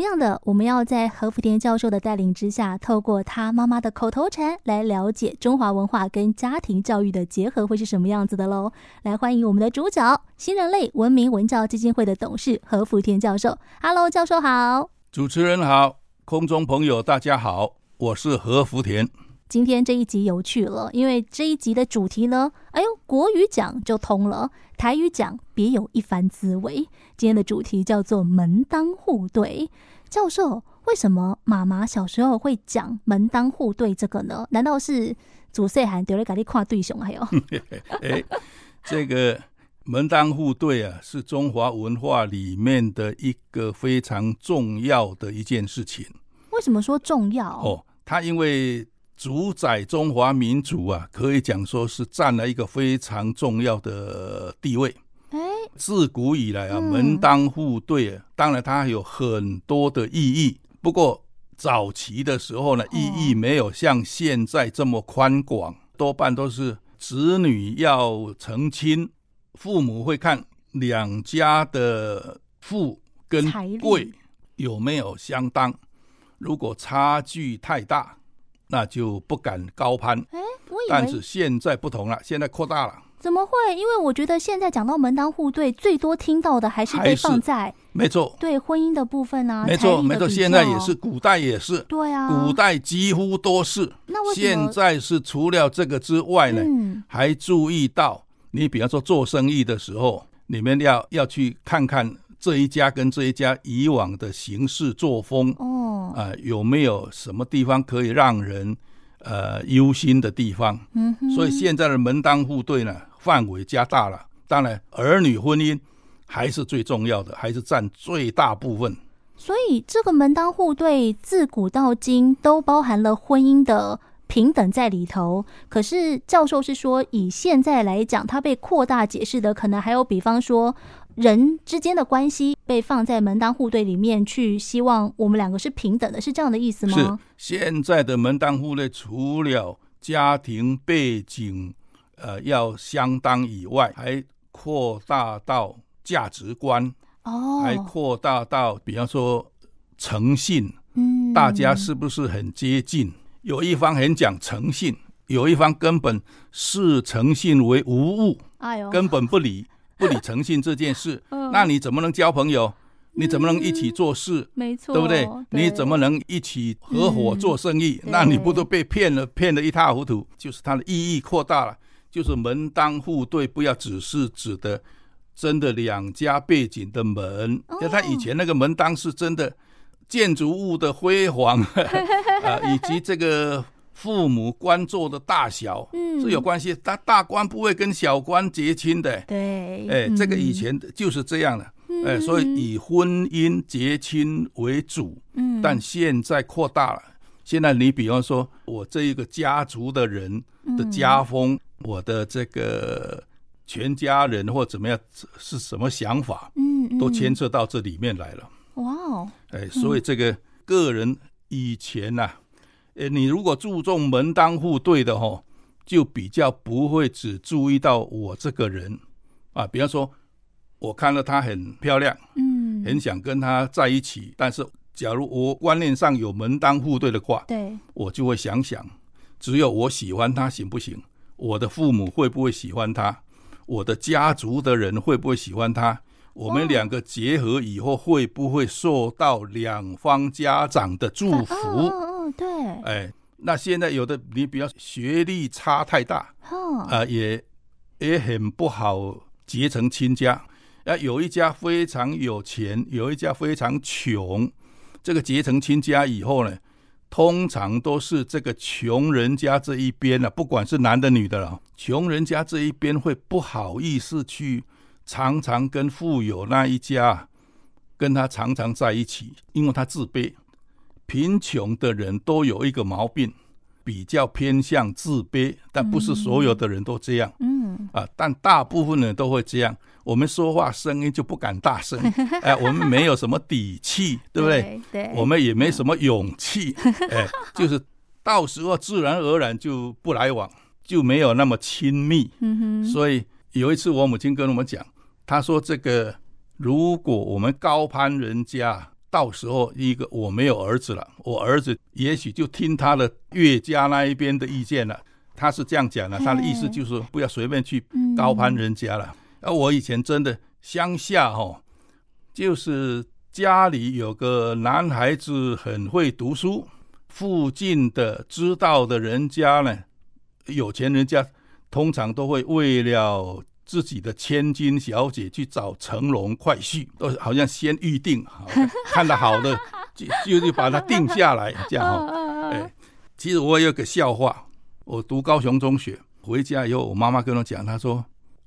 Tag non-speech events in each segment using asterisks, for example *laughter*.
同样的，我们要在何福田教授的带领之下，透过他妈妈的口头禅来了解中华文化跟家庭教育的结合会是什么样子的喽。来欢迎我们的主角，新人类文明文教基金会的董事何福田教授。Hello，教授好。主持人好，空中朋友大家好，我是何福田。今天这一集有趣了，因为这一集的主题呢，哎呦，国语讲就通了，台语讲别有一番滋味。今天的主题叫做门当户对。教授，为什么妈妈小时候会讲门当户对这个呢？难道是祖岁了给你看对象？还有，*laughs* 哎，这个门当户对啊，是中华文化里面的一个非常重要的一件事情。为什么说重要？哦，它因为。主宰中华民族啊，可以讲说是占了一个非常重要的地位。哎，自古以来啊，门当户对，当然它还有很多的意义。不过早期的时候呢，意义没有像现在这么宽广，多半都是子女要成亲，父母会看两家的富跟贵有没有相当，如果差距太大。那就不敢高攀，哎，我以为，但是现在不同了，现在扩大了。怎么会？因为我觉得现在讲到门当户对，最多听到的还是被放在没错，对婚姻的部分啊，没错没错，现在也是，古代也是，对啊，古代几乎都是。那为现在是除了这个之外呢？嗯，还注意到你，比方说做生意的时候，你们要要去看看。这一家跟这一家以往的行事作风，哦，啊、呃，有没有什么地方可以让人呃忧心的地方？嗯哼，所以现在的门当户对呢，范围加大了。当然，儿女婚姻还是最重要的，还是占最大部分。所以，这个门当户对自古到今都包含了婚姻的平等在里头。可是，教授是说，以现在来讲，它被扩大解释的，可能还有比方说。人之间的关系被放在门当户对里面去，希望我们两个是平等的，是这样的意思吗？是现在的门当户对，除了家庭背景呃要相当以外，还扩大到价值观哦，还扩大到比方说诚信，嗯，大家是不是很接近？有一方很讲诚信，有一方根本视诚信为无物，哎呦，根本不理。不理诚信这件事，*laughs* 那你怎么能交朋友？你怎么能一起做事？没错，对不对？你怎么能一起合伙做生意？那你不都被骗了，骗得一塌糊涂？就是它的意义扩大了，就是门当户对，不要只是指的真的两家背景的门，因为他以前那个门当是真的建筑物的辉煌 *laughs* 啊，以及这个。父母官做的大小，嗯，是有关系。大大官不会跟小官结亲的，对，哎，这个以前就是这样的，哎，所以以婚姻结亲为主，嗯，但现在扩大了。现在你比方说，我这一个家族的人的家风，我的这个全家人或怎么样是什么想法，嗯，都牵涉到这里面来了。哇哦，哎，所以这个个人以前呐。诶，你如果注重门当户对的吼，就比较不会只注意到我这个人啊。比方说，我看到她很漂亮，嗯，很想跟她在一起。但是，假如我观念上有门当户对的话，对，我就会想想，只有我喜欢她行不行？我的父母会不会喜欢她？我的家族的人会不会喜欢她？我们两个结合以后会不会受到两方家长的祝福？对，哎，那现在有的你比较学历差太大，啊、也也很不好结成亲家。啊，有一家非常有钱，有一家非常穷，这个结成亲家以后呢，通常都是这个穷人家这一边呢、啊，不管是男的女的了，穷人家这一边会不好意思去常常跟富有那一家跟他常常在一起，因为他自卑。贫穷的人都有一个毛病，比较偏向自卑，但不是所有的人都这样。嗯啊，但大部分人都会这样。我们说话声音就不敢大声，*laughs* 哎，我们没有什么底气，对不对？对，我们也没什么勇气，哎，*laughs* 就是到时候自然而然就不来往，就没有那么亲密。嗯哼。所以有一次我母亲跟我们讲，她说：“这个如果我们高攀人家。”到时候一个我没有儿子了，我儿子也许就听他的岳家那一边的意见了。他是这样讲的，他的意思就是不要随便去高攀人家了。而我以前真的乡下哈，就是家里有个男孩子很会读书，附近的知道的人家呢，有钱人家通常都会为了自己的千金小姐去找成龙快婿，都好像先预定，*laughs* 看得好的就就就把它定下来，这样哈。哎，其实我有个笑话。我读高雄中学回家以后，我妈妈跟我讲，她说：“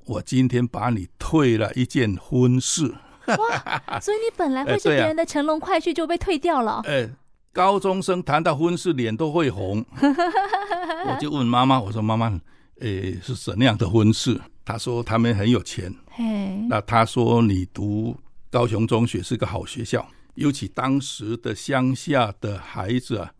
我今天把你退了一件婚事。”哇！所以你本来会是别人的成龙快婿，就被退掉了。*laughs* 哎，高中生谈到婚事，脸都会红。*laughs* 我就问妈妈：“我说妈妈，哎，是怎样的婚事？”他说：“他们很有钱。”嘿，那他说：“你读高雄中学是个好学校，尤其当时的乡下的孩子啊。”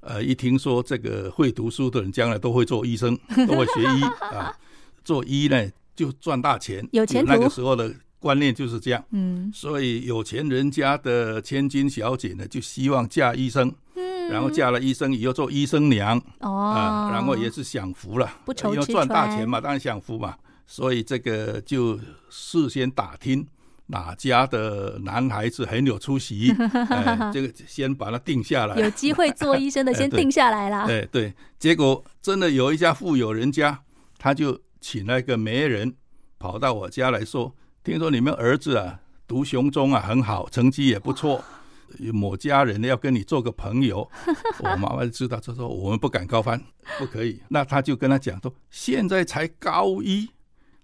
呃，一听说这个会读书的人将来都会做医生，*laughs* 都会学医啊，做医呢就赚大钱。有钱。那个时候的观念就是这样。嗯。所以有钱人家的千金小姐呢，就希望嫁医生。嗯。然后嫁了医生以后做医生娘。哦。啊，然后也是享福了。不愁吃穿。因为赚大钱嘛，当然享福嘛。所以这个就事先打听。哪家的男孩子很有出息？*laughs* 哎，这个先把他定下来。有机会做医生的，先定下来了。*laughs* 哎，对，结果真的有一家富有人家，他就请了一个媒人跑到我家来说：“听说你们儿子啊，读雄中啊很好，成绩也不错，某家人要跟你做个朋友。*laughs* ”我妈妈就知道，就说我们不敢高攀，不可以。那他就跟他讲说：“现在才高一。”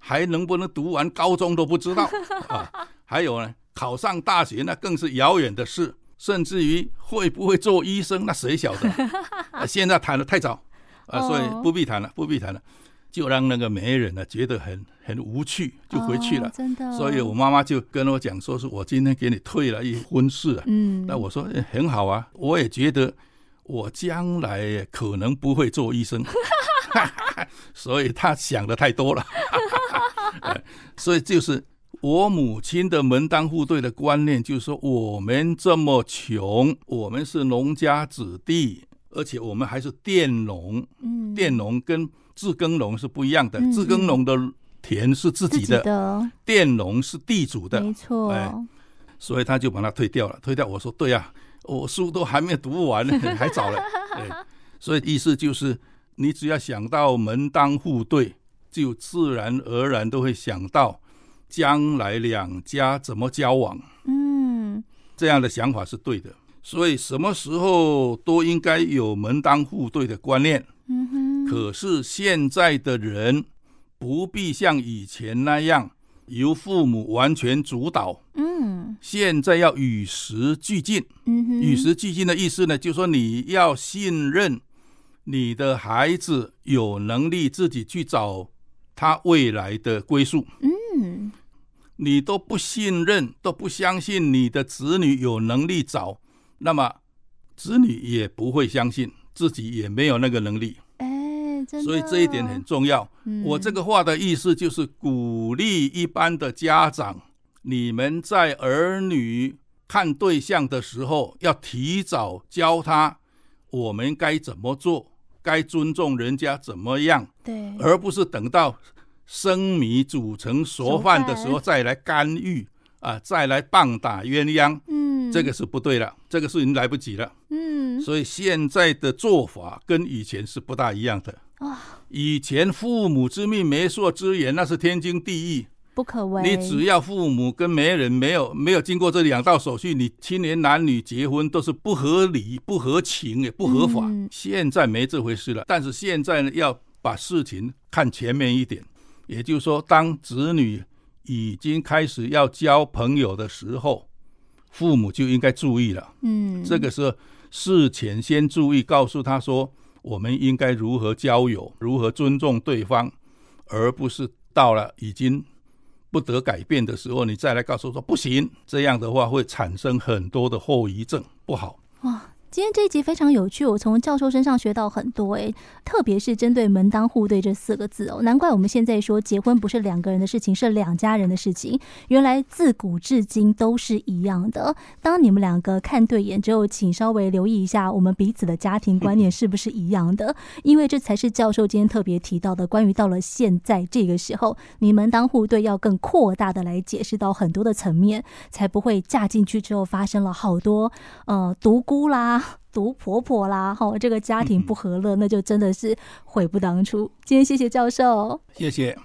还能不能读完高中都不知道 *laughs* 啊！还有呢，考上大学那更是遥远的事，甚至于会不会做医生，那谁晓得？啊、现在谈的太早啊，所以不必谈了，不必谈了，就让那个媒人呢觉得很很无趣，就回去了。真的，所以我妈妈就跟我讲说，是我今天给你退了一婚事。嗯，那我说很好啊，我也觉得我将来可能不会做医生。*laughs* 所以他想的太多了，*laughs* 所以就是我母亲的门当户对的观念，就是说我们这么穷，我们是农家子弟，而且我们还是佃农。嗯，佃农跟自耕农是不一样的，自耕农的田是自己的，佃农是地主的，没错。哎，所以他就把它推掉了，推掉。我说对呀，我书都还没读完呢，*laughs* 还早了。哎，所以意思就是。你只要想到门当户对，就自然而然都会想到将来两家怎么交往。嗯，这样的想法是对的。所以什么时候都应该有门当户对的观念。嗯哼。可是现在的人不必像以前那样由父母完全主导。嗯。现在要与时俱进。嗯哼。与时俱进的意思呢，就是说你要信任。你的孩子有能力自己去找他未来的归宿。嗯，你都不信任，都不相信你的子女有能力找，那么子女也不会相信自己也没有那个能力。所以这一点很重要。嗯。我这个话的意思就是鼓励一般的家长，你们在儿女看对象的时候，要提早教他我们该怎么做。该尊重人家怎么样？对，而不是等到生米煮成熟饭的时候再来干预啊，再来棒打鸳鸯。嗯，这个是不对了，这个是已经来不及了。嗯，所以现在的做法跟以前是不大一样的。啊，以前父母之命、媒妁之言，那是天经地义。不可为。你只要父母跟媒人没有没有经过这两道手续，你青年男女结婚都是不合理、不合情也不合法。嗯。现在没这回事了，但是现在呢，要把事情看前面一点，也就是说，当子女已经开始要交朋友的时候，父母就应该注意了。嗯，这个时候事前先注意，告诉他说，我们应该如何交友，如何尊重对方，而不是到了已经。不得改变的时候，你再来告诉说不行，这样的话会产生很多的后遗症，不好。哇，今天这一集非常有趣，我从教授身上学到很多诶，特别是针对“门当户对”这四个字哦，难怪我们现在说结婚不是两个人的事情，是两家人的事情。原来自古至今都是一样的。当你们两个看对眼之后，请稍微留意一下我们彼此的家庭观念是不是一样的，*laughs* 因为这才是教授今天特别提到的，关于到了现在这个时候，你门当户对要更扩大的来解释到很多的层面，才不会嫁进去之后发生了好多呃独孤啦。毒婆婆啦，哈，这个家庭不和乐，那就真的是悔不当初。今天谢谢教授，谢谢。